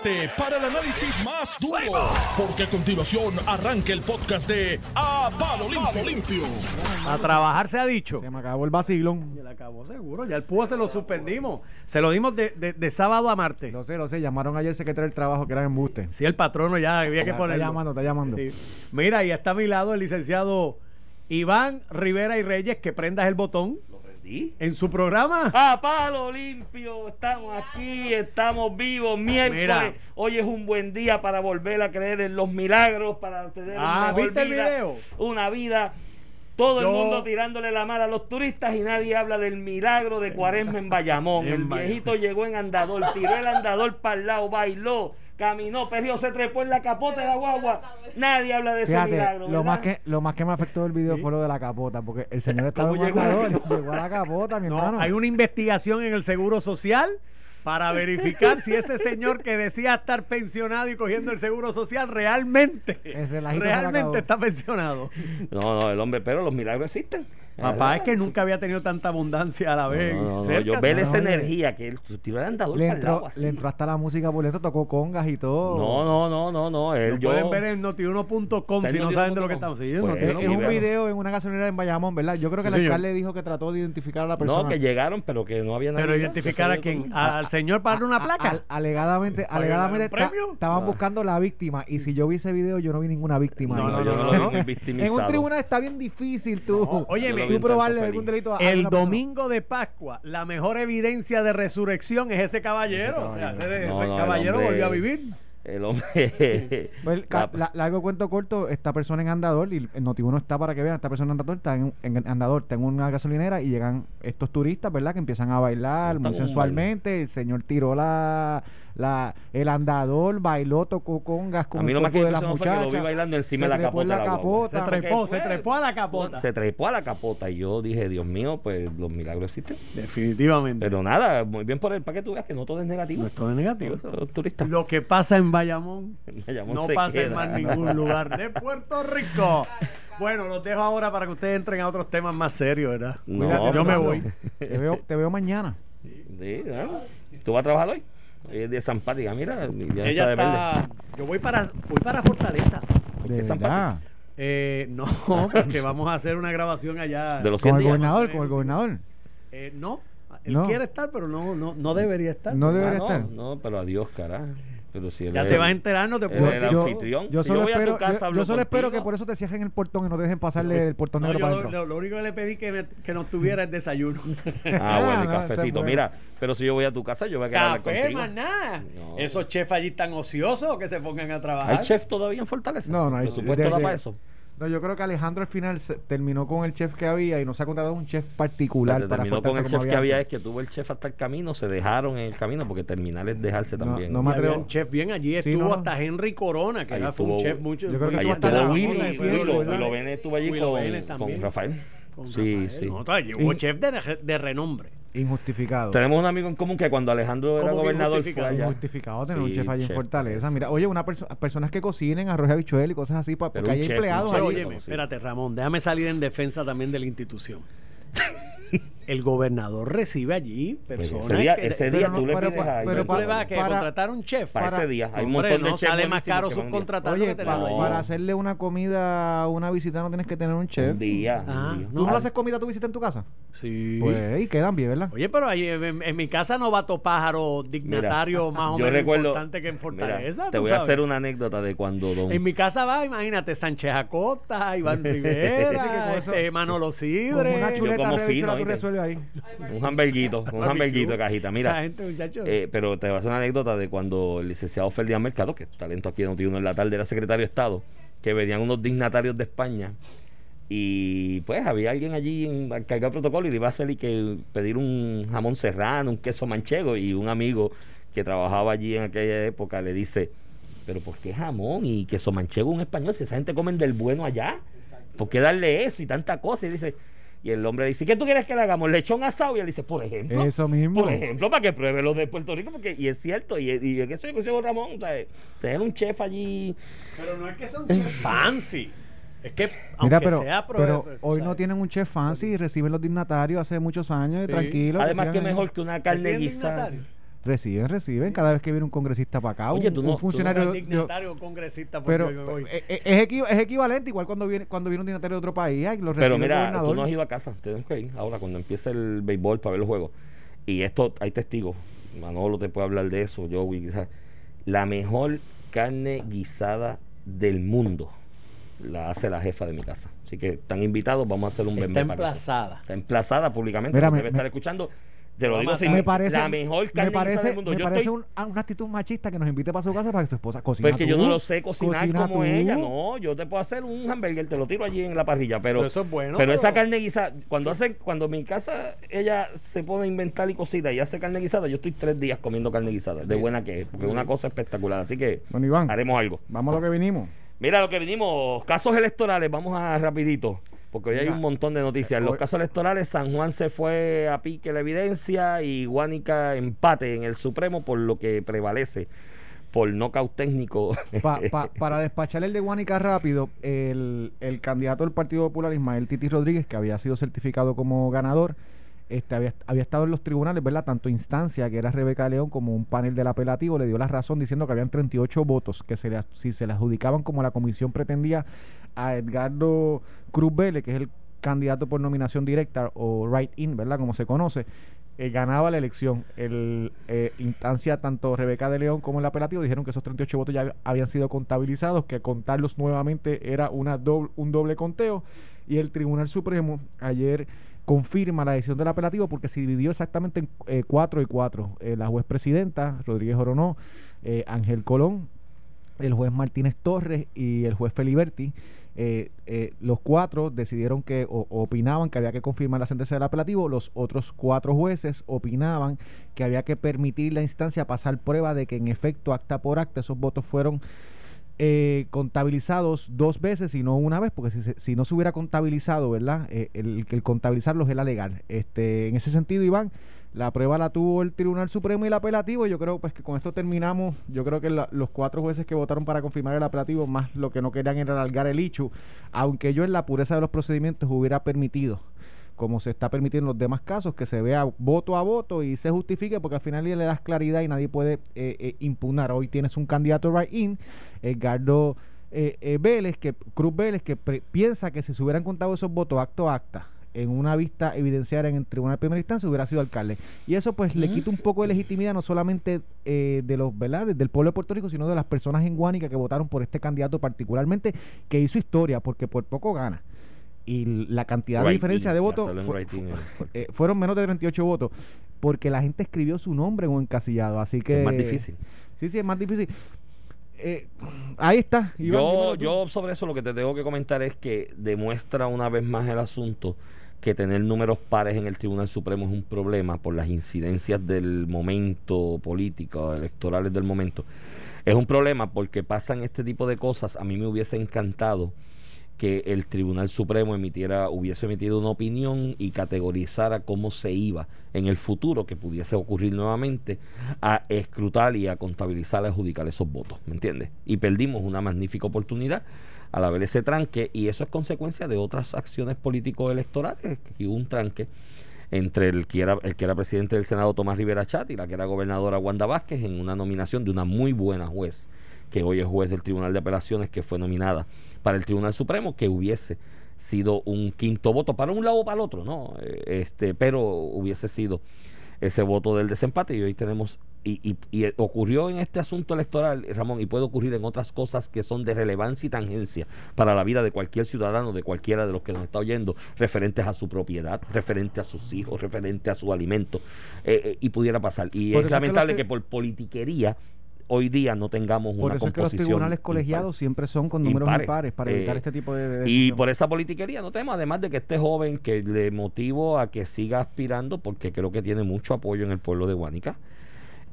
prepárate para el análisis más duro, porque a continuación arranca el podcast de A Palo Limpio. Limpio. A trabajar se ha dicho. Se me acabó el vacilón. Se le acabó seguro. Ya el PUA se lo suspendimos. Se lo dimos de, de- de sábado a martes. Lo sé, lo sé. Llamaron ayer el secretario del trabajo que era embuste. Sí, el patrono ya había que Está ponerlo. llamando, está llamando. Sí. Mira, y está a mi lado el licenciado Iván Rivera y Reyes, que prendas el botón en su programa. A palo limpio, estamos aquí, estamos vivos, miércoles. Mira. Hoy es un buen día para volver a creer en los milagros, para tener Ah, una ¿viste el video? Una vida. Todo Yo- el mundo tirándole la mano a los turistas y nadie habla del milagro de Cuaresma en Bayamón. El viejito llegó en andador, tiró el andador para el lado, bailó, caminó, perdió, se trepó en la capota de la guagua. Nadie habla de ese Fíjate, milagro. lo más, que, lo más que me afectó del video fue lo de la capota, porque el señor estaba ¿Cómo un llegó a la andador, capota? llegó a la capota, mi No, hermano. hay una investigación en el Seguro Social para verificar si ese señor que decía estar pensionado y cogiendo el Seguro Social realmente, realmente está pensionado. No, no, el hombre, pero los milagros existen. Papá, es que nunca había tenido tanta abundancia a la vez. No, no, no, Cerca, yo ver ¿no? esa oye. energía que él tiró el andador le, para el entró, así. le entró hasta la música por dentro, tocó congas y todo. No, no, no, no, no. Él, Lo yo, pueden ver en notiuno.com si no saben de lo que estamos. Sí, en Pues, Es, un video en una gasolinera en Bayamón, ¿verdad? Yo creo que Sí, el alcalde dijo que trató de identificar a la persona. no, que llegaron, pero que no había nadie. Pero identificar a quién? ¿Al señor para darle una placa? al- alegadamente, ¿Para alegadamente estaban Ah. buscando la víctima. Y si yo vi ese video, yo no vi ninguna víctima. No, no, no, no, En un tribunal está bien difícil tú, óyeme, tú probarle algún delito a El domingo de Pascua, la mejor evidencia de resurrección es ese caballero. O sea, ese de- No, ese no, el caballero hombre- volvió a vivir. El hombre. Pues, ca- la- la- largo cuento corto, esta persona en andador, y el Notiuno está para que vean, esta persona en andador está en, en andador, está en una gasolinera y llegan estos turistas, ¿verdad? Que empiezan a bailar muy sensualmente, el señor tiró la, la el andador, bailó, tocó congas con a mí el lo más que de las que lo vi bailando encima se de la capota. la. Se trepó, se trepó a la capota. Se trepó a la capota y yo dije, Dios mío, pues los milagros existen. Definitivamente. Pero nada, muy bien por él, para que tú veas que no todo es negativo. no es todo negativo. Los- los turistas. Lo que pasa en Bayamón Bayamón no pasa en más ningún lugar de Puerto Rico. Bueno, los dejo ahora para que ustedes entren a otros temas más serios, ¿verdad? No, Cuídate, yo me voy. Te veo, te veo mañana. Sí, ¿no? ¿Tú vas a trabajar hoy? Es de San Pática, mira, ya Ella está de verde. está. Yo voy para, voy para Fortaleza. De verdad. Eh, no, porque vamos a hacer una grabación allá. De los Con 100 el días. gobernador, con el gobernador. Eh, no, él No. quiere estar, pero no, no, no debería estar. No Ah, debería no, estar. No, pero adiós, carajo. Pero si él Ya te vas a enterar, no te puedo decir. el yo, anfitrión. yo Si solo yo voy a tu espero, casa, yo- solo espero que por eso te cierren el portón y no te dejen pasarle el portón No, negro yo para lo, adentro. lo- lo único que le pedí que, me- que nos tuviera es desayuno. Ah, bueno, y no, ese es cafecito. Mira, pero si yo voy a tu casa, yo voy a quedar Café, contigo. más nada. No. Esos chefs allí están ociosos que se pongan a trabajar. ¿Hay chef todavía en Fortaleza? No, no hay Por supuesto, de- da para eso. No, yo creo que Alejandro al final se- terminó con el chef que había y no se ha contratado un chef particular Lo que para terminó con el chef que había es que tuvo el chef hasta el camino, se dejaron en el camino, porque terminar es dejarse No, también. no me atrevo. un chef bien allí. Estuvo no. hasta Henry Corona, que Ahí era- fue un chef mucho. yo creo que Ahí estuvo la- Willy, Willy, Vélez estuvo allí con. Rafael. Con Sí, Rafael. sí. No, chef de, de renombre. Injustificado. Tenemos un amigo en común que cuando Alejandro era ¿Cómo que gobernador fue injustificado? allá. Injustificado tener un chef allí en Fortaleza. Mira, oye, una perso- personas que cocinen arroz y habichuel y cosas así, porque hay chef, empleados allí. sí. espérate, Ramón, déjame salir en defensa también de la institución. El gobernador recibe allí personas ese día, que- ese pero día no, tú le pides pa- a pero tú le vas a que para- contratar un chef. para para- ese día. Hay un Hombre, montón de no sale más caro subcontratarlo Oye, que allí. para hacerle una comida a una visita no tienes que tener un chef. Un día. Ah, un día. ¿Tú no, le haces comida a tu visita en tu casa? Sí. Pues y quedan bien, ¿verdad? Oye, pero ahí en, en mi casa no va to pájaro dignatario más o Yo menos recuerdo. importante que en Fortaleza. mira, te voy a hacer una anécdota de cuando Don. En mi casa va, imagínate, Sánchez Acosta, Iván Rivera, este, Manolo Con Sidre. una chuleta Un hamburguito, un hamburguito de cajita. Esa Mira, gente, muchacho. eh, pero te voy a hacer una anécdota de cuando el licenciado Ferdinand Mercado, que es talento aquí en Noti1 en la tarde, era secretario de Estado, que venían unos dignatarios de España y pues había alguien allí en, al cargar el protocolo y le iba a hacer y que pedir un jamón serrano, un queso manchego y un amigo que trabajaba allí en aquella época le dice, pero ¿por qué jamón y queso manchego un español si esa gente comen del bueno allá? ¿Por qué darle eso y tanta cosa? Y dice, y el hombre le dice, ¿qué tú quieres que le hagamos? ¿Lechón asado? Y él dice, por ejemplo. Eso mismo. Por ejemplo, para que pruebe los de Puerto Rico, porque, y es cierto, y, y es que soy José Ramón, o sea, tener un chef allí. Pero no es que sea un chef fancy. Es que, aunque Mira, pero, sea pero tú hoy no tienen un chef fancy y reciben los dignatarios hace muchos años y Sí. tranquilo. que Además, que mejor que una que carne guisada. Reciben, reciben cada vez que viene un congresista para acá. Oye, un, tú un no- tú no funcionario. el dignatario congresista porque pero voy. eh, eh, es, es equivalente igual cuando viene cuando viene un dignatario de otro país ay, lo recibe Pero el mira, tú gobernador. no has ido a casa, tenemos que ir ahora cuando empiece el béisbol para ver los juegos. Y esto, hay testigos, Manolo te puede hablar de eso, yo, la mejor carne guisada del mundo la hace la jefa de mi casa. Así que están invitados, vamos a hacer un Está para emplazada. Está emplazada públicamente, Mira, me- debe me- estar escuchando. Te lo digo me parece la mejor carne me guisada parece, del mundo. me Yo parece estoy- un- ah, una actitud machista que nos invite para su casa para que su esposa cocine Pues que yo no lo sé cocinar cocina como tú. ella, no, yo te puedo hacer un hamburger, te lo tiro allí en la parrilla, pero, Pero eso es bueno, Pero esa carne guisada, cuando hace, cuando mi casa ella se pone a inventar y cocina y hace carne guisada, yo estoy tres días comiendo carne guisada, de buena que es, porque es una cosa espectacular, así que Bueno, Iván. haremos algo. vamos a lo que vinimos Mira lo que vinimos, casos electorales, vamos a rapidito, porque hoy hay un montón de noticias. En los hoy- casos electorales, San Juan se fue a pique la evidencia y Guánica empate en el Supremo, por lo que prevalece por nocaut técnico. Pa- pa- para despachar el de Guánica rápido, el, el candidato del Partido Popular, Ismael Titi Rodríguez, que había sido certificado como ganador, este, había, estado en los tribunales, ¿verdad? Tanto instancia, que era Rebeca León, como un panel del apelativo, le dio la razón diciendo que habían 38 votos que se le, si se le adjudicaban como la comisión pretendía a Edgardo Cruz Vélez, que es el candidato por nominación directa o right-in, ¿verdad? Como se conoce, eh, ganaba la elección. El eh, instancia, tanto Rebeca de León como el apelativo, dijeron que esos 38 votos ya habían sido contabilizados, que contarlos nuevamente era una doble, un doble conteo. Y el Tribunal Supremo ayer confirma la decisión del apelativo porque se dividió exactamente en eh, cuatro y cuatro. Eh, la juez presidenta, Rodríguez Oronó, eh, Ángel Colón, el juez Martínez Torres y el juez Feliberti, eh, los cuatro decidieron que o, opinaban que había que confirmar la sentencia del apelativo, los otros cuatro jueces opinaban que había que permitir la instancia pasar prueba de que en efecto acta por acta esos votos fueron eh, contabilizados dos veces y no una vez, porque si, si no se hubiera contabilizado, ¿verdad? Eh, el, el contabilizarlos era legal. Este, en ese sentido, Iván, la prueba la tuvo el Tribunal Supremo y el apelativo. Yo creo pues que con esto terminamos. Yo creo que la- los cuatro jueces que votaron para confirmar el apelativo, más lo que no querían era alargar el hecho, aunque yo en la pureza de los procedimientos hubiera permitido como se está permitiendo en los demás casos, que se vea voto a voto y se justifique, porque al final le das claridad y nadie puede eh, eh, impugnar. Hoy tienes un candidato right-in, Edgardo eh, eh, Vélez, que, Cruz Vélez, que pre- piensa que si se hubieran contado esos votos acto a acta, en una vista evidenciaria en el tribunal de primera instancia, hubiera sido alcalde. Y eso pues le quita un poco de legitimidad, no solamente eh, de los, ¿verdad?, del pueblo de Puerto Rico, sino de las personas en Guánica que votaron por este candidato particularmente, que hizo historia, porque por poco gana. Y la cantidad de diferencia de votos writing eh, fueron menos de 38 votos, porque la gente escribió su nombre en un encasillado, así que... Es más difícil. Sí, sí, es más difícil. Eh, ahí está. Iván, Yo, yo sobre eso lo que te tengo que comentar es que demuestra una vez más el asunto que tener números pares en el Tribunal Supremo es un problema por las incidencias del momento político, electorales del momento. Es un problema porque pasan este tipo de cosas. A mí me hubiese encantado que el Tribunal Supremo emitiera, hubiese emitido una opinión y categorizara cómo se iba en el futuro, que pudiese ocurrir nuevamente, a escrutar y a contabilizar, a adjudicar esos votos, ¿me entiendes? Y perdimos una magnífica oportunidad al haber ese tranque, y eso es consecuencia de otras acciones político-electorales, que hubo un tranque entre el que, era, el que era presidente del Senado Tomás Rivera Chat y la que era gobernadora Wanda Vázquez en una nominación de una muy buena juez, que hoy es juez del Tribunal de Apelaciones, que fue nominada para el Tribunal Supremo, que hubiese sido un quinto voto para un lado o para el otro, ¿no? Eh, Este, pero hubiese sido ese voto del desempate y hoy tenemos y, y- y ocurrió en este asunto electoral, Ramón, y puede ocurrir en otras cosas que son de relevancia y tangencia para la vida de cualquier ciudadano, de cualquiera de los que nos está oyendo, referentes a su propiedad, referente a sus hijos, referente a su alimento, eh, eh, y pudiera pasar. Y Por es que lamentable que- por politiquería hoy día no tengamos Por una eso es que los tribunales impar. colegiados siempre son con números Impares. impares, para evitar Eh, este tipo de... de Y por esa politiquería no tenemos, además de que este joven que le motivo a que siga aspirando, porque creo que tiene mucho apoyo en el pueblo de Guánica.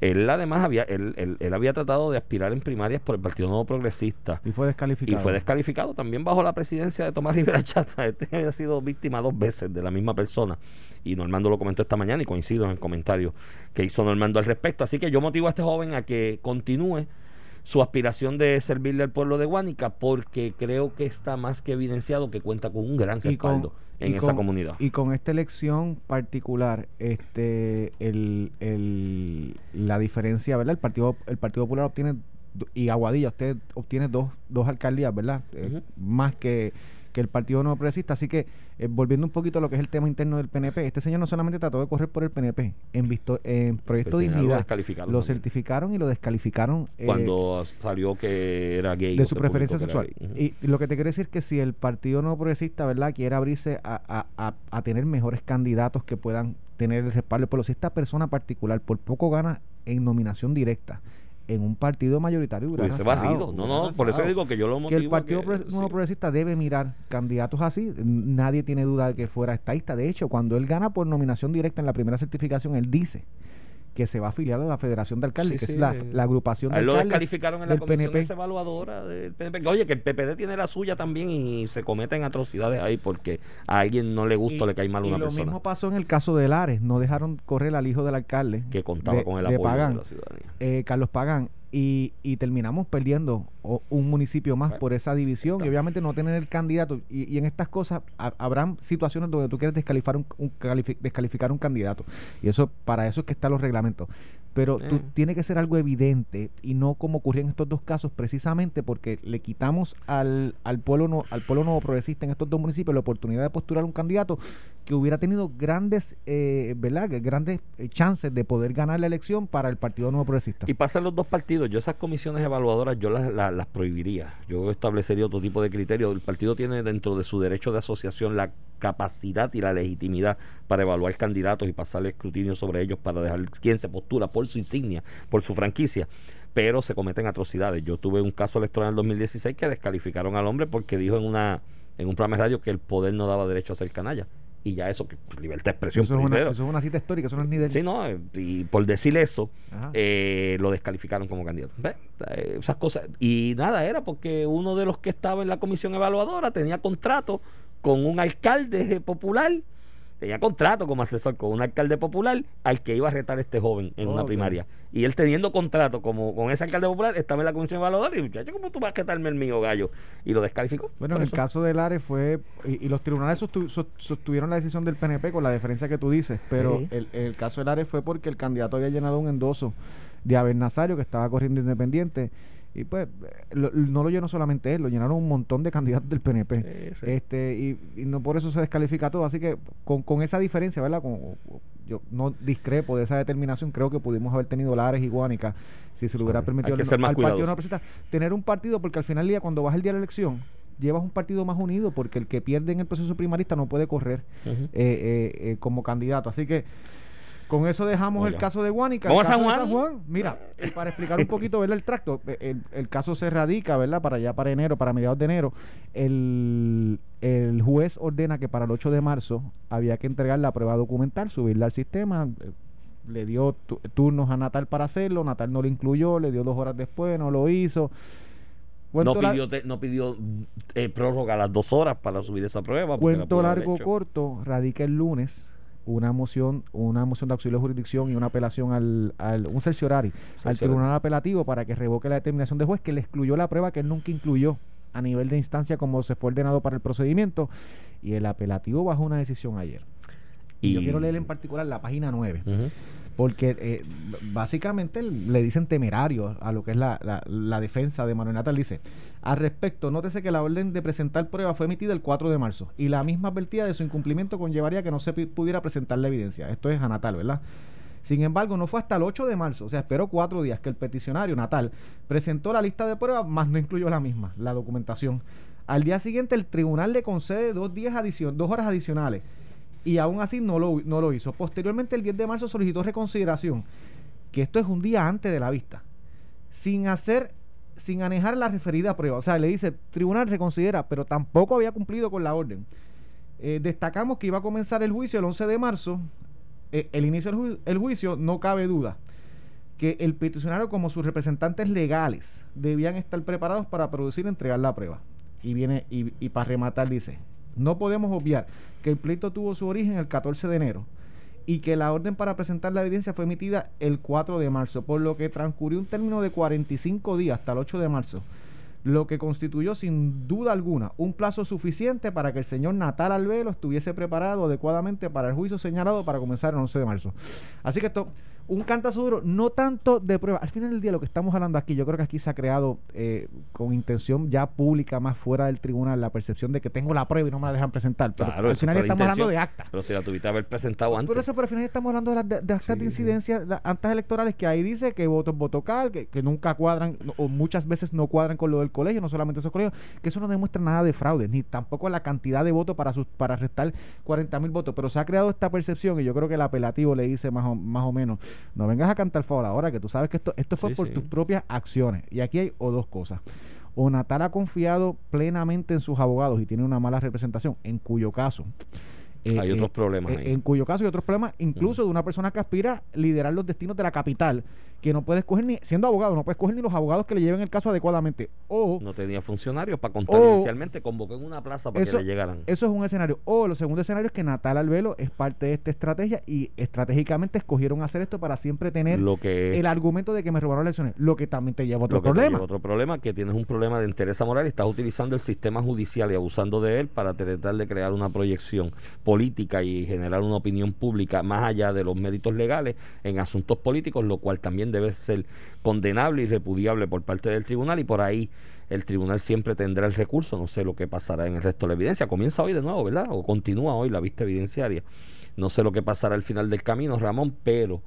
Él además había, él, él- él había tratado de aspirar en primarias por el Partido Nuevo Progresista Y fue y descalificado. fue descalificado también bajo la presidencia de Tomás Rivera Chata. Este había sido víctima dos veces de la misma persona. Y Normando lo comentó esta mañana y coincido en el comentario que hizo Normando al respecto. Así que yo motivo a este joven a que continúe su aspiración de servirle al pueblo de Guánica porque creo que está más que evidenciado que cuenta con un gran y respaldo en esa comunidad. Y con esta elección particular, este, el, el- la diferencia, ¿verdad? El Partido, el Partido Popular obtiene, y Aguadilla, usted obtiene dos, dos alcaldías, ¿verdad? Eh, más que, que el Partido No Progresista. Así que, eh, volviendo un poquito a lo que es el tema interno del PNP, este señor no solamente trató de correr por el PNP, en, visto, en Proyecto Pues, lo Dignidad, descalificaron lo también. certificaron y lo descalificaron. eh, Cuando salió que era gay. de su preferencia sexual. Y lo que te quiero decir es que si el Partido No Progresista, ¿verdad?, quiere abrirse a, a- a- a tener mejores candidatos que puedan tener el respaldo del pueblo, si esta persona particular por poco gana en nominación directa en un partido mayoritario, hubiera Hubiese barrido. No, no, por eso digo que yo lo que el Partido que- Nuevo sí. Progresista debe mirar candidatos así. Nadie tiene duda de que fuera estadista. De hecho, cuando él gana por nominación directa en la primera certificación, él dice que se va a afiliar a la Federación de Alcaldes, Sí, que sí, es la, eh. la agrupación de lo alcaldes descalificaron en la comisión PNP. esa evaluadora del PNP. Oye, que el PPD tiene la suya también y se cometen atrocidades ahí porque a alguien no le gusta o le cae mal y una lo persona mismo pasó en el caso de Lares. No dejaron correr al hijo del alcalde. que contaba de- con el de apoyo Pagán, de la ciudadanía. eh, Carlos Pagán. Y, y terminamos perdiendo o- un municipio más Bueno, por esa división. está. Y obviamente no tener el candidato. Y, y en estas cosas ha- habrán situaciones donde tú quieres descalificar un, un califi- descalificar un candidato. Y eso para eso es que están los reglamentos. Pero tú, Eh. tiene que ser algo evidente y no como ocurrió en estos dos casos, precisamente porque le quitamos al, al pueblo no, al pueblo nuevo progresista en estos dos municipios la oportunidad de postular un candidato que hubiera tenido grandes, eh, ¿verdad? Grandes eh, chances de poder ganar la elección para el Partido Nuevo Progresista. Y pasan los dos partidos. Yo esas comisiones evaluadoras yo las, las, las prohibiría. Yo establecería otro tipo de criterio. El partido tiene dentro de su derecho de asociación la capacidad y la legitimidad para evaluar candidatos y pasarle escrutinio sobre ellos para dejar quién se postula por su insignia, por su franquicia. Pero se cometen atrocidades. Yo tuve un caso electoral en el 2016 que descalificaron al hombre porque dijo en una en un programa de radio que el poder no daba derecho a ser canalla. Y ya eso, que libertad de expresión Eso es, una, primero. eso es una cita histórica, eso no es ni del... Sí, no, eh, y por decir eso, eh, lo descalificaron como candidato. Eh, Esas cosas. Y nada, era porque uno de los que estaba en la comisión evaluadora tenía contrato con un alcalde popular, tenía contrato como asesor con un alcalde popular al que iba a retar este joven en una primaria. Y él teniendo contrato como con ese alcalde popular, estaba en la comisión evaluadora y muchacho, ¿cómo tú vas a retarme el mío, gallo? Y lo descalificó. Bueno, en el caso de Lares fue, y, y los tribunales sostu- sos- sostuvieron la decisión del PNP con la diferencia que tú dices, pero Sí. el, el caso de Lares fue porque el candidato había llenado un endoso de Abel Nazario, que estaba corriendo independiente, y pues lo- no lo llenó solamente él, lo llenaron un montón de candidatos del PNP. Sí, sí. Este, y, y no por eso se descalifica todo, así que con, con esa diferencia, ¿verdad? Con, yo no discrepo de esa determinación, creo que pudimos haber tenido Lares y Guánica si se le hubiera permitido al- partido no representa- tener un partido, porque al final del día, cuando vas el día de la elección, llevas un partido más unido, porque el que pierde en el proceso primarista no puede correr eh, eh, eh, como candidato. Así que con eso dejamos el caso de Guánica. Vamos a caso San Juan. Mira, eh, para explicar un poquito, ¿verdad? El tracto, eh, el, el caso se radica, ¿verdad? Para allá, para enero, para mediados de enero. El, el juez ordena que para el 8 de marzo había que entregar la prueba documental, subirla al sistema. eh, Le dio tu- turnos a Natal para hacerlo, Natal no lo incluyó, le dio dos horas después, no lo hizo. No pidió, te- no pidió eh, prórroga a las dos horas para subir esa prueba. Cuento largo corto, radica el lunes una moción, una moción de auxilio de jurisdicción y una apelación al, al un cerciorari al tribunal apelativo para que revoque la determinación del juez que le excluyó la prueba que él nunca incluyó a nivel de instancia como se fue ordenado para el procedimiento y el apelativo bajó una decisión ayer. Y yo quiero leer en particular la página 9 Ujú. Porque eh, básicamente le dicen temerario a lo que es la, la- defensa de Manuel Natal. Dice, al respecto, nótese que la orden de presentar prueba fue emitida el 4 de marzo y la misma advertida de su incumplimiento conllevaría que no se pudiera presentar la evidencia. Esto es a Natal, ¿verdad? Sin embargo, no fue hasta el 8 de marzo, o sea, esperó cuatro días que el peticionario Natal presentó la lista de pruebas, más no incluyó la misma, la documentación. Al día siguiente, el tribunal le concede dos, días dos horas adicionales y aún así no lo, no lo hizo. Posteriormente, el 10 de marzo solicitó reconsideración, que esto es un día antes de la vista, sin hacer, sin anejar la referida prueba. O sea, le dice, tribunal reconsidera, pero tampoco había cumplido con la orden. Eh, destacamos que iba a comenzar el juicio el 11 de marzo. Eh, el inicio del el juicio, no cabe duda que el peticionario como sus representantes legales debían estar preparados para producir y entregar la prueba. Y viene y, y para rematar dice, no podemos obviar que el pleito tuvo su origen el 14 de enero y que la orden para presentar la evidencia fue emitida el 4 de marzo, por lo que transcurrió un término de 45 días hasta el 8 de marzo lo que constituyó sin duda alguna un plazo suficiente para que el señor Natal Albelo estuviese preparado adecuadamente para el juicio señalado para comenzar el 11 de marzo. Así que esto, un cantazo duro, no tanto de prueba. Al final del día, lo que estamos hablando aquí, yo creo que aquí se ha creado eh, con intención ya pública, más fuera del tribunal, la percepción de que tengo la prueba y no me la dejan presentar. Pero Claro, al final estamos hablando de intención. acta. Pero si la tuviste haber presentado antes. Por eso, pero al final estamos hablando de, las de, de actas de incidencia, de actas electorales, que ahí dice que voto es voto cal, que, que nunca cuadran, o muchas veces no cuadran con lo del colegio, no solamente esos colegios, que eso no demuestra nada de fraude, ni tampoco la cantidad de votos para sus, para restar 40 mil votos. Pero se ha creado esta percepción, y yo creo que el apelativo le dice más o, más o menos, no vengas a cantar favor ahora, que tú sabes que esto, esto fue Sí, por sí. tus propias acciones. Y aquí hay o dos cosas. O Natal ha confiado plenamente en sus abogados y tiene una mala representación, en cuyo caso eh, Hay otros problemas eh, ahí. En cuyo caso hay otros problemas, incluso de una persona que aspira a liderar los destinos de la capital, que no puede escoger ni, siendo abogado, no puede escoger ni los abogados que le lleven el caso adecuadamente. O No tenía funcionarios para contar inicialmente. Convocó en una plaza para Eso- que le llegaran. eso es un escenario. O el segundo escenario es que Natal Albelo es parte de esta estrategia y estratégicamente escogieron hacer esto para siempre tener lo que el argumento de que me robaron las elecciones, lo que también te lleva a otro lo que te problema. lleva a otro problema que tienes un problema de interés moral y estás utilizando el sistema judicial y abusando de él para tratar de crear una proyección política y generar una opinión pública más allá de los méritos legales en asuntos políticos, lo cual también debe ser condenable y repudiable por parte del tribunal y por ahí el tribunal siempre tendrá el recurso, no sé lo que pasará en el resto de la evidencia, comienza hoy de nuevo, ¿verdad? O continúa hoy la vista evidenciaria. No sé lo que pasará al final del camino, Ramón, pero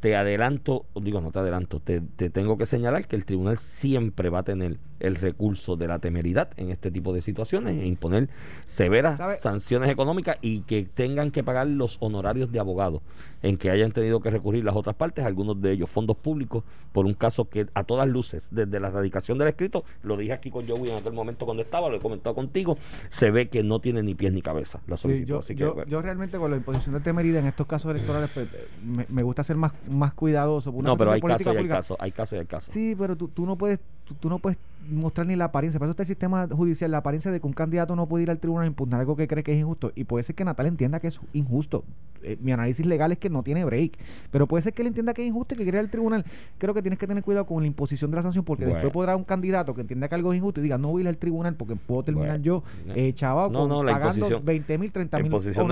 te adelanto, digo no te adelanto, te, te tengo que señalar que el tribunal siempre va a tener el recurso de la temeridad en este tipo de situaciones e imponer severas ¿Sabe? sanciones económicas y que tengan que pagar los honorarios de abogados en que hayan tenido que recurrir las otras partes, algunos de ellos fondos públicos, por un caso que a todas luces, desde la radicación del escrito, lo dije aquí con Joey en aquel momento cuando estaba, lo he comentado contigo, se ve que no tiene ni pies ni cabeza la Sí, solicitud. yo, así que, yo, bueno. yo realmente con la imposición de temeridad en estos casos electorales pues, me, me gusta ser más, más cuidadoso. Una no, pero hay casos y hay casos, hay casos y hay casos. Sí, pero tú, tú no puedes tú, tú no puedes mostrar ni la apariencia. Para eso está el sistema judicial, la apariencia de que un candidato no puede ir al tribunal a impugnar algo que cree que es injusto. Y puede ser que Natal entienda que es injusto. Eh, mi análisis legal es que no tiene break. Pero puede ser que él entienda que es injusto y que quiere ir al tribunal. Creo que tienes que tener cuidado con la imposición de la sanción porque Bueno. después podrá un candidato que entienda que algo es injusto y diga, no voy a ir al tribunal porque puedo terminar Bueno. yo eh, chaval No, con- no, la pagando imposición- 20 mil, 30 La mil la imposición es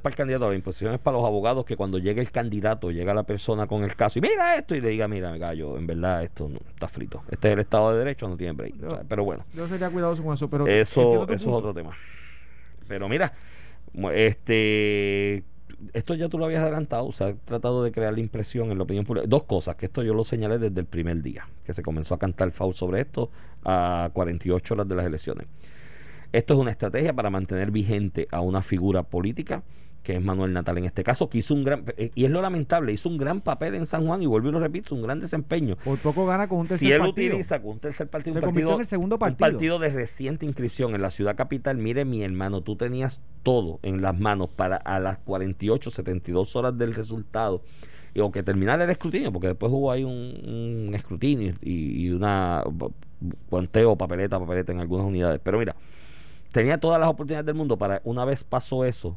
para el candidato, la imposición es para los abogados que cuando llegue el candidato, llega la persona con el caso y mira esto y le diga, mira, gallo, en verdad esto no, está frito. Este es el Estado de Derecho, no tiene break. O sea, pero bueno, Yo sería cuidadoso con eso, pero eso, entiendo tu eso es otro tema. Pero mira, este esto ya tú lo habías adelantado, se ha tratado de crear la impresión en la opinión pública. Dos cosas, que esto yo lo señalé desde el primer día, que se comenzó a cantar FAU sobre esto a 48 horas de las elecciones. Esto es una estrategia para mantener vigente a una figura política que es Manuel Natal en este caso, que hizo un gran, eh, y es lo lamentable, hizo un gran papel en San Juan y vuelvo y lo repito, un gran desempeño. Por poco gana con un tercer Si él partido. utiliza con un tercer partido, Se un partido, en el segundo un partido. partido de reciente inscripción en la ciudad capital, mire mi hermano, tú tenías todo en las manos para a las 48, 72 horas del resultado y- o que terminara el escrutinio, porque después hubo ahí un, un escrutinio y, y una conteo, papeleta, papeleta en algunas unidades. Pero mira, tenía todas las oportunidades del mundo para, una vez pasó eso,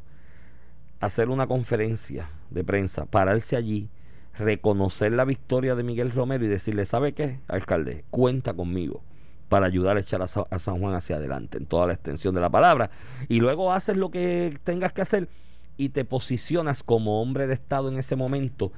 hacer una conferencia de prensa, pararse allí, reconocer la victoria de Miguel Romero y decirle, ¿sabe qué, alcalde? Cuenta conmigo para ayudar a echar a, a San Juan hacia adelante en toda la extensión de la palabra. Y luego haces lo que tengas que hacer y te posicionas como hombre de Estado en ese momento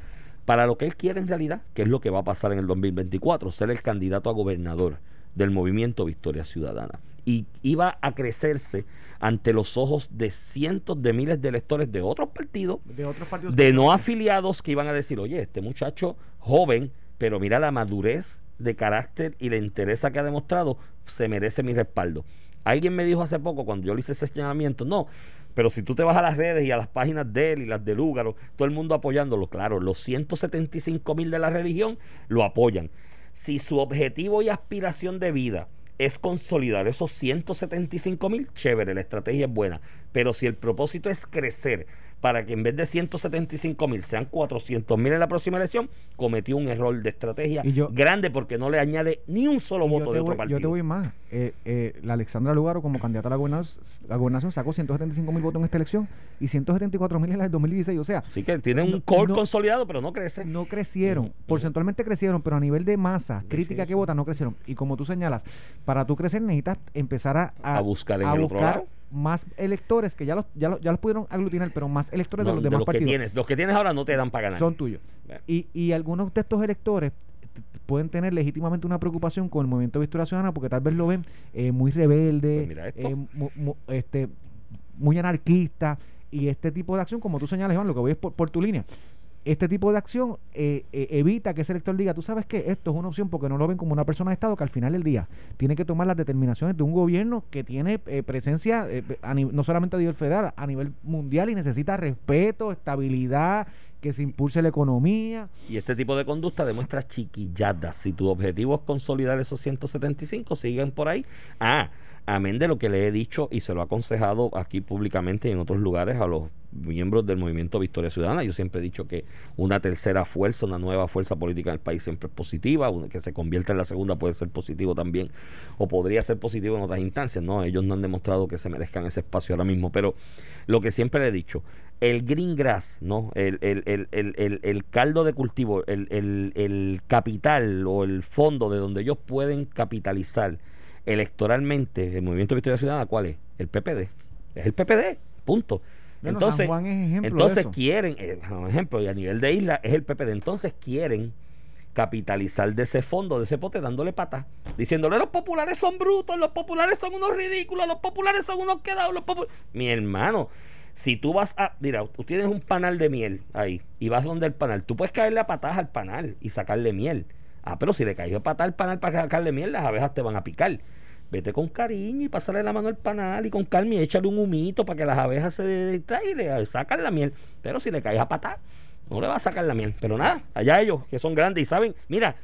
para lo que él quiere en realidad, que es lo que va a pasar en el 2024, ser el candidato a gobernador del movimiento Victoria Ciudadana. Y iba a crecerse ante los ojos de cientos de miles de electores de otros partidos, de otros partidos de no afiliados que iban a decir, oye, este muchacho joven, pero mira la madurez de carácter y la entereza que ha demostrado, se merece mi respaldo. Alguien me dijo hace poco, cuando yo le hice ese señalamiento, no, pero si tú te vas a las redes y a las páginas de él y las de Lúgaro, todo el mundo apoyándolo, claro, los 175 mil de la religión lo apoyan. Si su objetivo y aspiración de vida es consolidar esos 175 mil, chévere, la estrategia es buena. Pero si el propósito es crecer para que en vez de 175 mil sean 400 mil en la próxima elección, cometió un error de estrategia yo- grande porque no le añade ni un solo voto de otro partido. yo te voy más. Eh, eh, la Alexandra Lugaro, como candidata a la gobernación, la gobernación sacó 175 mil votos en esta elección y 174 mil en la del 2016. O sea, Así que tienen un core no- consolidado, pero no crece. no crecieron. Porcentualmente crecieron, pero a nivel de masa Sí, crítica sí, que sí. votan, no crecieron. Y como tú señalas, para tú crecer necesitas empezar a, A buscar en a el otro buscar lado. Más electores, que ya los, ya los, ya los pudieron aglutinar, pero más electores No, de los de demás los que partidos. tienes. Los que tienes ahora no te dan para ganar. son tuyos. Bueno. Y, y algunos de estos electores pueden tener legítimamente una preocupación con el movimiento de Victoria Ciudadana porque tal vez lo ven eh, muy rebelde, Pues eh, mu- mu- este, muy anarquista y este tipo de acción, como tú señalas, Iván, lo que voy es por, por tu línea. Este tipo de acción eh, eh, evita que ese elector diga, tú sabes que esto es una opción porque no lo ven como una persona de Estado que al final del día tiene que tomar las determinaciones de un gobierno que tiene eh, presencia eh, no solamente a nivel federal, a nivel mundial y necesita respeto, estabilidad, que se impulse la economía. Y este tipo de conducta demuestra chiquilladas. Si tu objetivo es consolidar esos 175, siguen por ahí. Ah, amén de lo que le he dicho y se lo he aconsejado aquí públicamente y en otros lugares a los miembros del movimiento Victoria Ciudadana. Yo siempre he dicho que una tercera fuerza, una nueva fuerza política en el país siempre es positiva. Que se convierta en la segunda puede ser positivo también o podría ser positivo en otras instancias. No, ellos no han demostrado que se merezcan ese espacio ahora mismo. Pero lo que siempre le he dicho, el green grass, ¿no? El, el, el, el, caldo de cultivo, el capital o el fondo de donde ellos pueden capitalizar electoralmente el movimiento Victoria Ciudadana, ¿cuál es? El PPD. Es el PPD, punto. Bueno, entonces, San Juan es ejemplo de entonces quieren, eh, ejemplo, y a nivel de isla es el PPD, entonces quieren capitalizar de ese fondo, de ese pote, dándole patas, diciéndole los populares son brutos, los populares son unos ridículos, los populares son unos quedados, los populares... Mi hermano, si tú vas a, mira, tú tienes un panal de miel ahí y vas donde el panal, tú puedes caerle a patadas al panal y sacarle miel. Ah, pero si le caes a patada al panal para sacarle miel, las abejas te van a picar. Vete con cariño y pásale la mano al panal y con calma y échale un humito para que las abejas se distraigan y le sacan la miel. Pero si le caes a patada, no le va a sacar la miel. Pero nada, allá ellos que son grandes y saben, mira,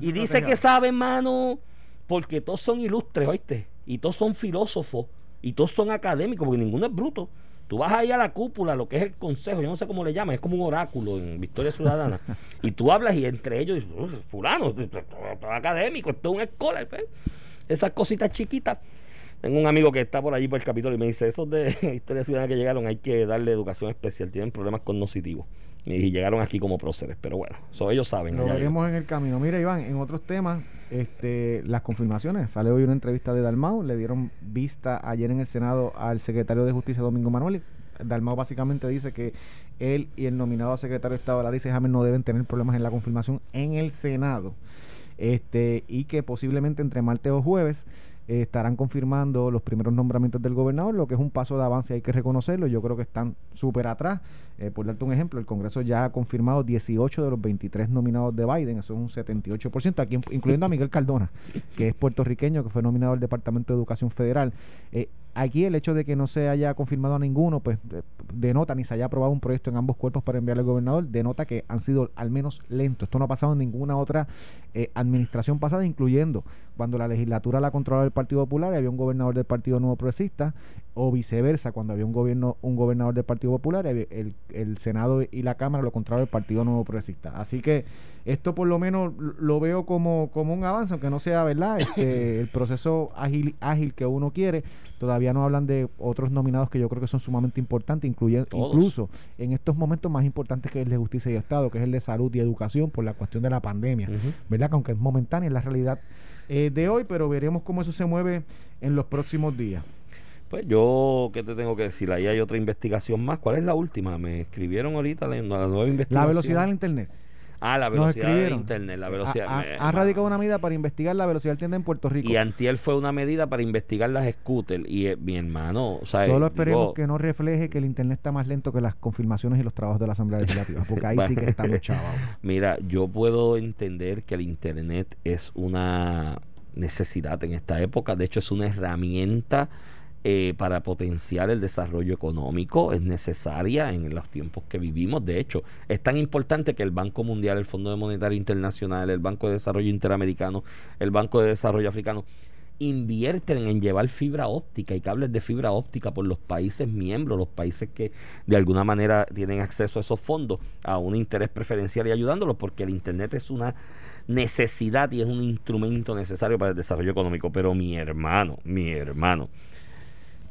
y dice que saben, mano, porque todos son ilustres, ¿oíste? Y todos son filósofos y todos son académicos, porque ninguno es bruto. Tú vas ahí a la cúpula, lo que es el consejo, yo no sé cómo le llaman, es como un oráculo en Victoria Ciudadana. y tú hablas y entre ellos, "Uf, fulano, académico, esto es un escolar. pues". Esas cositas chiquitas. Tengo un amigo que está por allí por el Capitolio y me dice, esos de Victoria Ciudadana que llegaron hay que darle educación especial, tienen problemas cognitivos. Y llegaron aquí como próceres, pero bueno, eso ellos saben. Lo veremos en el camino. Mira, Iván, en otros temas, este, las confirmaciones. Sale hoy una entrevista de Dalmau. Le dieron vista ayer en el Senado al secretario de Justicia, Domingo Manuel. Dalmau básicamente dice que él y el nominado secretario de Estado, Larry Hammer, no deben tener problemas en la confirmación en el Senado. Este, y que posiblemente entre martes o jueves estarán confirmando los primeros nombramientos del gobernador, lo que es un paso de avance, hay que reconocerlo. Yo creo que están súper atrás. Eh, por darte un ejemplo, el Congreso ya ha confirmado 18 de los 23 nominados de Biden, eso es un 78%, aquí incluyendo a Miguel Cardona, que es puertorriqueño, que fue nominado al Departamento de Educación Federal. Eh, aquí el hecho de que no se haya confirmado a ninguno, pues eh, denota ni se haya aprobado un proyecto en ambos cuerpos para enviarle al gobernador, denota que han sido al menos lentos. Esto no ha pasado en ninguna otra eh, administración pasada, incluyendo cuando la legislatura la controlaba el Partido Popular y había un gobernador del Partido Nuevo Progresista, o viceversa, cuando había un gobierno un gobernador del Partido Popular y el Senado y la Cámara lo controlaba el Partido Nuevo Progresista. Así que esto por lo menos lo veo como, como un avance, aunque no sea verdad, este, el proceso ágil, ágil que uno quiere. Todavía no hablan de otros nominados que yo creo que son sumamente importantes, incluye, Todos. incluso en estos momentos más importantes que el de justicia y Estado, que es el de salud y educación por la cuestión de la pandemia. ¿verdad? Que aunque es momentánea, es la realidad eh, de hoy, pero veremos cómo eso se mueve en los próximos días. Pues yo, ¿qué te tengo que decir? Ahí hay otra investigación más. ¿Cuál es la última? Me escribieron ahorita la, la nueva investigación. La velocidad del Internet. Ah, la velocidad de internet, la Ha- velocidad. Ha, radicado una medida para investigar la velocidad del Internet en Puerto Rico. Y antier fue una medida para investigar las scooters. Y eh, mi hermano, o sea, Solo digo, esperemos que no refleje que el Internet está más lento que las confirmaciones y los trabajos de la Asamblea Legislativa, porque ahí sí que estamos chavos. Mira, yo puedo entender que el Internet es una necesidad en esta época. De hecho, es una herramienta eh, para potenciar el desarrollo económico. Es necesaria en los tiempos que vivimos. De hecho, es tan importante que el Banco Mundial, el Fondo Monetario Internacional, el Banco de Desarrollo Interamericano, el Banco de Desarrollo Africano, invierten en llevar fibra óptica y cables de fibra óptica por los países miembros, los países que de alguna manera tienen acceso a esos fondos, a un interés preferencial y ayudándolos, porque el Internet es una necesidad y es un instrumento necesario para el desarrollo económico. Pero mi hermano, mi hermano,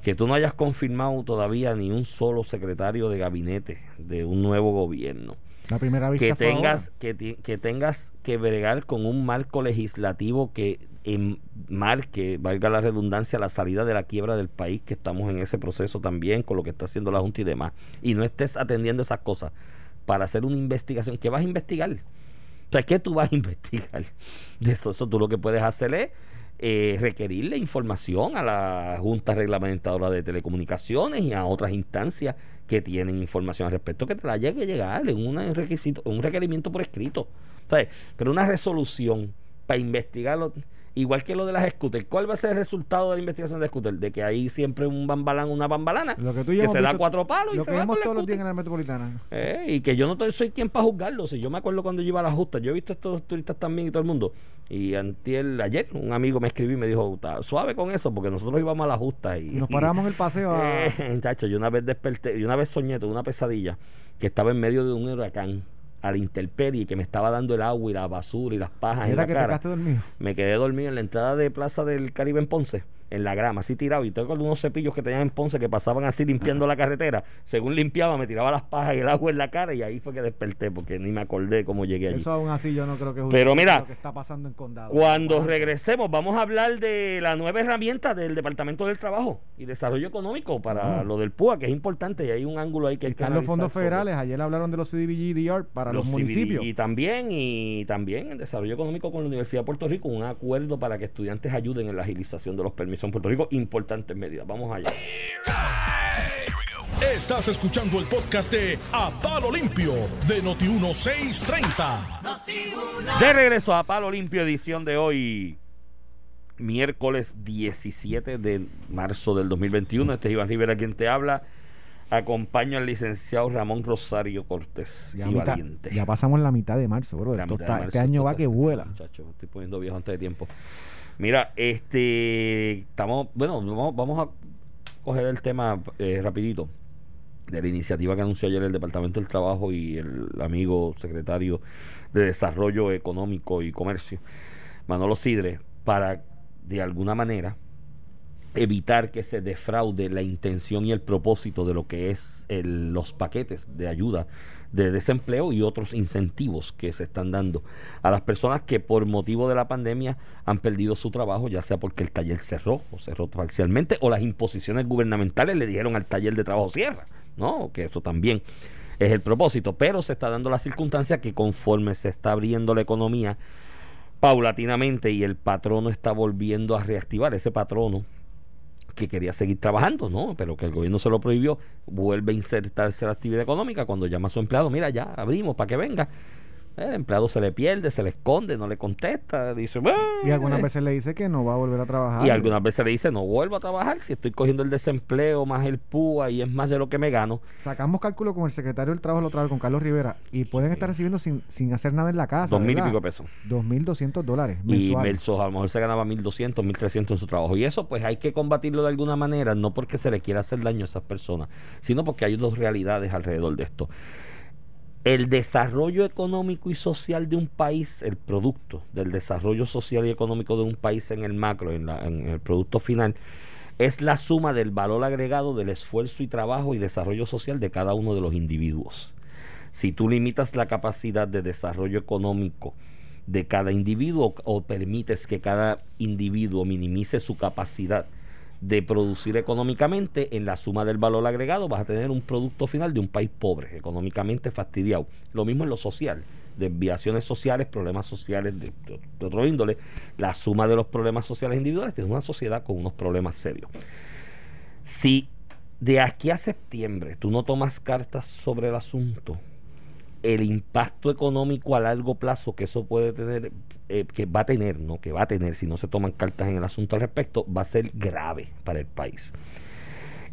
que tú no hayas confirmado todavía ni un solo secretario de gabinete de un nuevo gobierno. La primera vista Que tengas, que, que tengas que bregar con un marco legislativo que em- marque, valga la redundancia, la salida de la quiebra del país, que estamos en ese proceso también con lo que está haciendo la Junta y demás, y no estés atendiendo esas cosas para hacer una investigación. ¿Qué vas a investigar? O sea, ¿qué tú vas a investigar de eso? Eso tú lo que puedes hacer es eh, requerirle información a la Junta Reglamentadora de Telecomunicaciones y a otras instancias que tienen información al respecto que te la llegue a llegar en un requisito, un requerimiento por escrito. ¿sabes? Pero una resolución para investigarlo, igual que lo de las scooters, ¿cuál va a ser el resultado de la investigación de scooter? De que hay siempre un bambalán, una bambalana, Lo que tú y que se da cuatro palos y Lo se que va con la todos los días en la metropolitana. Eh, y que yo no soy quien para juzgarlo. Si yo me acuerdo cuando yo iba a la justa, yo he visto estos turistas también y todo el mundo. Y antier, ayer un amigo me escribió y me dijo, "Ta- suave con eso, porque nosotros íbamos a la justa y Nos paramos el paseo a... Eh, yo una vez desperté, yo una vez soñé, tuve una pesadilla, que estaba en medio de un huracán a la intemperie, que me estaba dando el agua y la basura y las pajas en la que cara. Me quedé dormido en la entrada de Plaza del Caribe en Ponce, en la grama, así tirado. Y tengo unos cepillos que tenían en Ponce que pasaban así limpiando la carretera. Según limpiaba, me tiraba las pajas y el agua en la cara y ahí fue que desperté porque ni me acordé cómo llegué allí. Eso aún así yo no creo que es Pero mira, lo que está pasando en condado. Cuando regresemos, vamos a hablar de la nueva herramienta del Departamento del Trabajo y Desarrollo Económico para lo del PUA, que es importante y hay un ángulo ahí que hay que Están los fondos sobre federales. Ayer hablaron de los CDBG-DR para los, los municipios. Y también, y también el desarrollo económico con la Universidad de Puerto Rico, un acuerdo para que estudiantes ayuden en la agilización de los permisos en Puerto Rico. Importantes medidas. Vamos allá. Estás escuchando el podcast de A Palo Limpio de Noti1630. De regreso a Palo Limpio, edición de hoy, miércoles 17 de marzo del 2021. Este es Iván Rivera quien te habla. Acompaño al licenciado Ramón Rosario Cortés Ya, y mitad- Valiente. ya pasamos la mitad de marzo, bro. Mitad está- de este marzo, año esto va que vuela. Muchacho, estoy poniendo viejo antes de tiempo. Mira, este, estamos, bueno, vamos, vamos a coger el tema eh, rapidito de la iniciativa que anunció ayer el Departamento del Trabajo y el amigo secretario de Desarrollo Económico y Comercio, Manolo Sidre, para de alguna manera evitar que se defraude la intención y el propósito de lo que es el- los paquetes de ayuda de desempleo y otros incentivos que se están dando a las personas que por motivo de la pandemia han perdido su trabajo, ya sea porque el taller cerró o cerró parcialmente o las imposiciones gubernamentales le dijeron al taller de trabajo cierra, ¿no? Que eso también es el propósito, pero se está dando la circunstancia que conforme se está abriendo la economía paulatinamente y el patrono está volviendo a reactivar ese patrono que quería seguir trabajando, ¿no? Pero que el gobierno se lo prohibió, vuelve a insertarse a la actividad económica cuando llama a su empleado, mira, ya abrimos para que venga. El empleado se le pierde, se le esconde, no le contesta, dice. Y algunas veces le dice que no va a volver a trabajar. Y algunas veces le dice, no vuelvo a trabajar si estoy cogiendo el desempleo más el PUA y es más de lo que me gano. Sacamos cálculo con el secretario del Trabajo la otra vez, con Carlos Rivera, y pueden Sí. estar recibiendo sin, sin hacer nada en la casa. Dos mil y pico pesos. 2.200 dólares Y versus a lo mejor se ganaba 1.200, 1.300 en su trabajo. Y eso pues hay que combatirlo de alguna manera, no porque se le quiera hacer daño a esas personas, sino porque hay dos realidades alrededor de esto. El desarrollo económico y social de un país, el producto del desarrollo social y económico de un país en el macro, en, el producto final, es la suma del valor agregado del esfuerzo y trabajo y desarrollo social de cada uno de los individuos. Si tú limitas la capacidad de desarrollo económico de cada individuo o permites que cada individuo minimice su capacidad de producir económicamente, en la suma del valor agregado vas a tener un producto final de un país pobre, económicamente fastidiado. Lo mismo en lo social, desviaciones sociales, problemas sociales de, otro índole. La suma de los problemas sociales individuales tiene una sociedad con unos problemas serios. Si de aquí a septiembre tú no tomas cartas sobre el asunto, el impacto económico a largo plazo que eso puede tener, eh, que va a tener, no que va a tener si no se toman cartas en el asunto al respecto, va a ser grave para el país.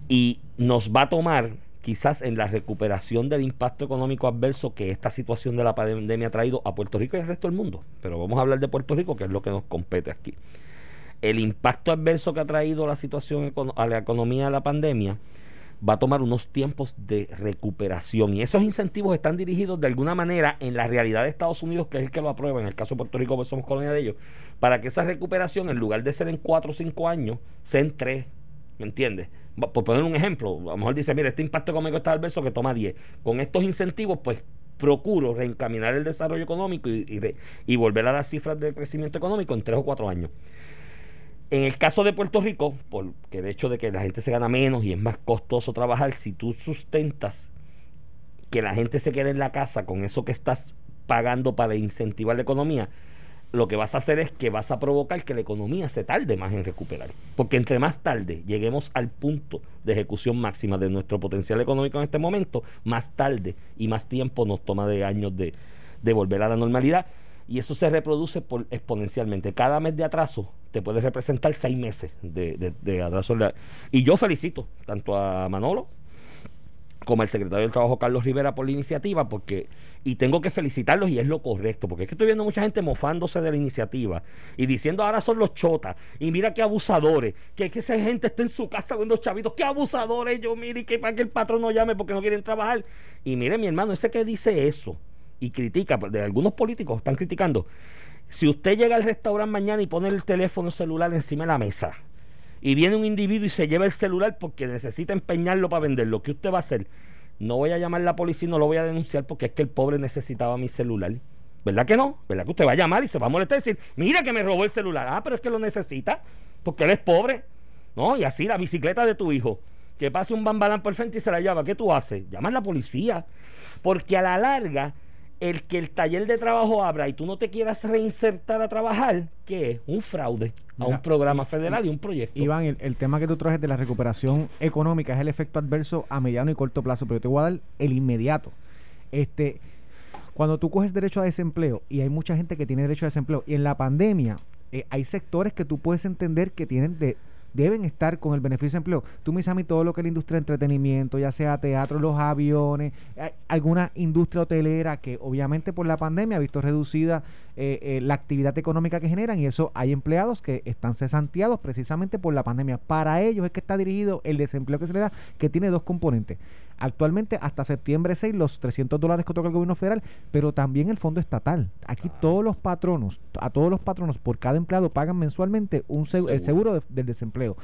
Y nos va a tomar, quizás en la recuperación del impacto económico adverso que esta situación de la pandemia ha traído a Puerto Rico y al resto del mundo. Pero vamos a hablar de Puerto Rico, que es lo que nos compete aquí. el impacto adverso que ha traído la situación a la economía de la pandemia va a tomar unos tiempos de recuperación y esos incentivos están dirigidos de alguna manera en la realidad de Estados Unidos, que es el que lo aprueba, en el caso de Puerto Rico, pues somos colonia de ellos, para que esa recuperación, en lugar de ser en cuatro o cinco años, sea en tres, ¿me entiendes? Por poner un ejemplo, a lo mejor dice, mira, este impacto económico está adverso que toma 10. Con estos incentivos, pues procuro reencaminar el desarrollo económico y, y, volver a las cifras de crecimiento económico en tres o cuatro años. En el caso de Puerto Rico, porque el hecho de que la gente se gana menos y es más costoso trabajar, si tú sustentas que la gente se quede en la casa con eso que estás pagando para incentivar la economía, lo que vas a hacer es que vas a provocar que la economía se tarde más en recuperar. Porque entre más tarde lleguemos al punto de ejecución máxima de nuestro potencial económico en este momento, más tarde y más tiempo nos toma de años de, volver a la normalidad. Y eso se reproduce exponencialmente. Cada mes de atraso te puede representar seis meses de, de atraso. Y yo felicito tanto a Manolo como el secretario del Trabajo Carlos Rivera por la iniciativa, porque, y tengo que felicitarlos y es lo correcto, porque es que estoy viendo mucha gente mofándose de la iniciativa y diciendo ahora son los chotas, y mira qué abusadores, que, que esa gente está en su casa los chavitos, qué abusadores, yo mire, que para que el patrón no llame porque no quieren trabajar. Y mire mi hermano, ese que dice eso y critica, de algunos políticos están criticando, si usted llega al restaurante mañana y pone el teléfono celular encima de la mesa, y viene un individuo y se lleva el celular porque necesita empeñarlo para venderlo, ¿qué usted va a hacer? No voy a llamar a la policía no lo voy a denunciar porque es que el pobre necesitaba mi celular. ¿Verdad que no? ¿Verdad que usted va a llamar y se va a molestar y decir, mira que me robó el celular? Ah, pero es que lo necesita porque él es pobre. No, y así la bicicleta de tu hijo, que pase un bambalán por frente y se la lleva, ¿qué tú haces? Llama a la policía. Porque a la larga el que el taller de trabajo abra y tú no te quieras reinsertar a trabajar, ¿qué es? Un fraude a un programa federal y un proyecto. Iván, el, tema que tú traes de la recuperación económica es el efecto adverso a mediano y corto plazo, pero yo te voy a dar el inmediato. Este, cuando tú coges derecho a desempleo, y hay mucha gente que tiene derecho a desempleo, y en la pandemia eh, hay sectores que tú puedes entender que tienen de, deben estar con el beneficio de empleo. Tú me dices a mí todo lo que es la industria de entretenimiento, ya sea teatro, los aviones, alguna industria hotelera que obviamente por la pandemia ha visto reducida eh, eh, la actividad económica que generan y eso hay empleados que están cesanteados precisamente por la pandemia. Para ellos es que está dirigido el desempleo que se le da, que tiene dos componentes. Actualmente, hasta septiembre 6, los 300 dólares que toca el gobierno federal, pero también el fondo estatal. Aquí todos los patronos, a todos los patronos por cada empleado pagan mensualmente un el seguro del desempleo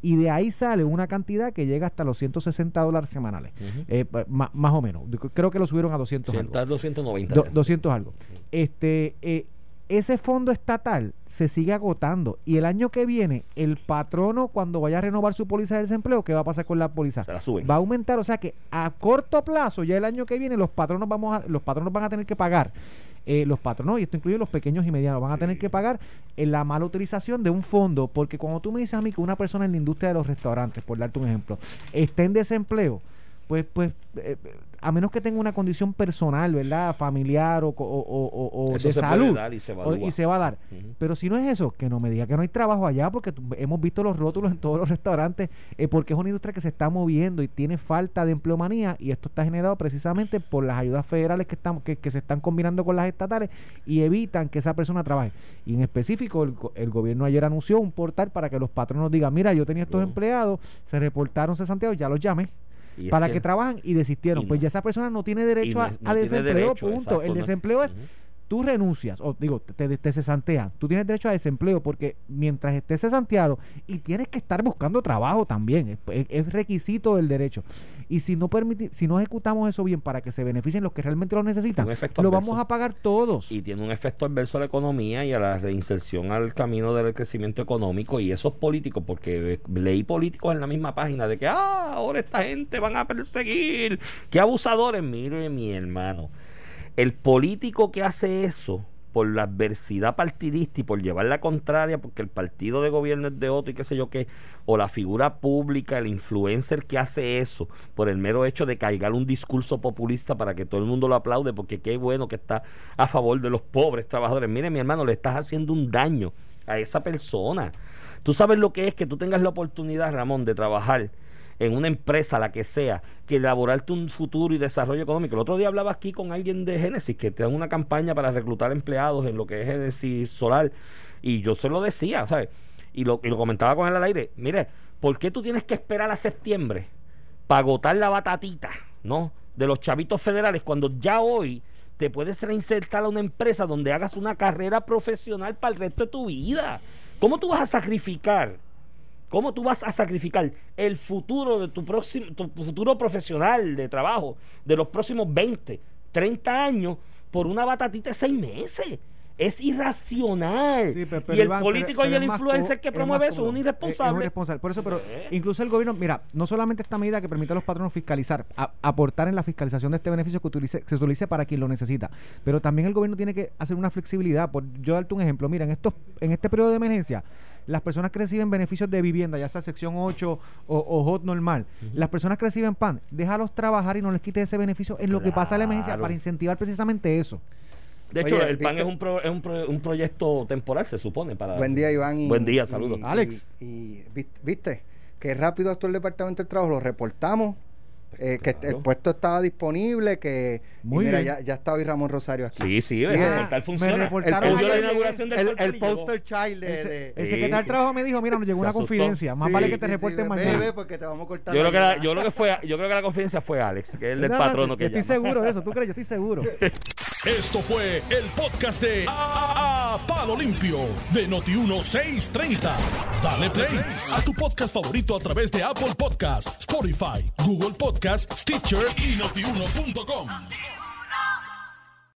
y de ahí sale una cantidad que llega hasta los 160 dólares semanales, eh, más o menos. Creo que lo subieron a 200 algo. 290. 200 algo. Este, eh, ese fondo estatal se sigue agotando. Y el año que viene el patrono cuando vaya a renovar su póliza de desempleo, ¿qué va a pasar con la póliza? Va a aumentar, o sea que a corto plazo, ya el año que viene los patronos vamos a, los patronos van a tener que pagar eh, los patronos, y esto incluye los pequeños y medianos, van a tener que pagar en la mala utilización de un fondo, porque cuando tú me dices a mí que una persona en la industria de los restaurantes, por darte un ejemplo, está en desempleo, pues, pues eh, a menos que tenga una condición personal, ¿verdad? Familiar o, o, de salud. y, se va a dar. Pero si no es eso, que no me diga que no hay trabajo allá, porque hemos visto los rótulos en todos los restaurantes, eh, porque es una industria que se está moviendo y tiene falta de empleomanía, y esto está generado precisamente por las ayudas federales que, están, que, se están combinando con las estatales y evitan que esa persona trabaje. Y en específico, el, gobierno ayer anunció un portal para que los patronos digan, mira, yo tenía estos empleados, se reportaron cesanteados, ya los llamé para que, trabajan y desistieron. pues ya esa persona no tiene derecho a, desempleo, punto. el desempleo es tú renuncias, o digo, te, te, cesantean, tú tienes derecho a desempleo porque mientras estés cesanteado y tienes que estar buscando trabajo también, es, requisito del derecho. Y si no permiti si no ejecutamos eso bien para que se beneficien los que realmente lo necesitan, lo vamos a pagar todos. Y tiene un efecto adverso a la economía y a la reinserción al camino del crecimiento económico y esos políticos, porque leí políticos en la misma página de que ah, ahora esta gente van a perseguir, qué abusadores, mire mi hermano el político que hace eso por la adversidad partidista y por llevar la contraria, porque el partido de gobierno es de otro y qué sé yo qué, o la figura pública, el influencer que hace eso, por el mero hecho de cargar un discurso populista para que todo el mundo lo aplaude, porque qué bueno que está a favor de los pobres trabajadores. Mire, mi hermano, le estás haciendo un daño a esa persona. Tú sabes lo que es que tú tengas la oportunidad, Ramón, de trabajar en una empresa, la que sea, que elaborarte un futuro y desarrollo económico. El otro día hablaba aquí con alguien de Génesis, que te dan una campaña para reclutar empleados en lo que es Génesis Solar, y yo se lo decía, ¿sabes? y lo, y lo comentaba con él al aire, mire, ¿por qué tú tienes que esperar a septiembre para agotar la batatita, ¿no? De los chavitos federales cuando ya hoy te puedes reinsertar a una empresa donde hagas una carrera profesional para el resto de tu vida. ¿Cómo tú vas a sacrificar? ¿Cómo tú vas a sacrificar el futuro de tu próximo tu futuro profesional de trabajo de los próximos 20, 30 años por una batatita de seis meses? Es irracional. Sí, pero- pero y el Iván, político pero- y el influencer que promueve eso es un irresponsable. Es un irresponsable. Por eso, pero Eh. incluso el gobierno, mira, no solamente esta medida que permite a los patronos fiscalizar, a- aportar en la fiscalización de este beneficio que, utilice, que se utilice para quien lo necesita, pero también el gobierno tiene que hacer una flexibilidad. Por yo darte un ejemplo, mira, en, estos, en este periodo de emergencia, las personas que reciben beneficios de vivienda, ya sea sección 8 o, o HOT normal, las personas que reciben PAN, déjalos trabajar y no les quites ese beneficio en lo que pasa la emergencia para incentivar precisamente eso. De hecho, Oye, el PAN es, un, pro- es un, pro- un proyecto temporal, se supone. para Buen día, Iván. Y, Buen día, saludos. y- Alex. Y, y viste- viste que rápido actuó el Departamento del Trabajo, lo reportamos, eh, que el puesto estaba disponible, que Muy mira, bien. ya, ya está hoy Ramón Rosario aquí. Sí, sí, el Mira, portal funciona. del el, el llegó. poster child de... Ese- de- el Sí, secretario sí. de Trabajo me dijo, mira, nos llegó una asustó. confidencia, más Sí, vale que sí, te sí, reporten ve- mañana. Bebe porque te vamos a cortar Yo creo, que la, yo, creo que fue, yo creo que la confidencia fue Alex, que es el del No, no, patrono yo que estoy llama. seguro de eso, ¿tú crees? Yo estoy seguro. Esto fue el podcast de A, A- Palo Limpio de Noti1630. Dale play a tu podcast favorito a través de Apple Podcasts, Spotify, Google Podcasts, Stitcher y notiuno.com.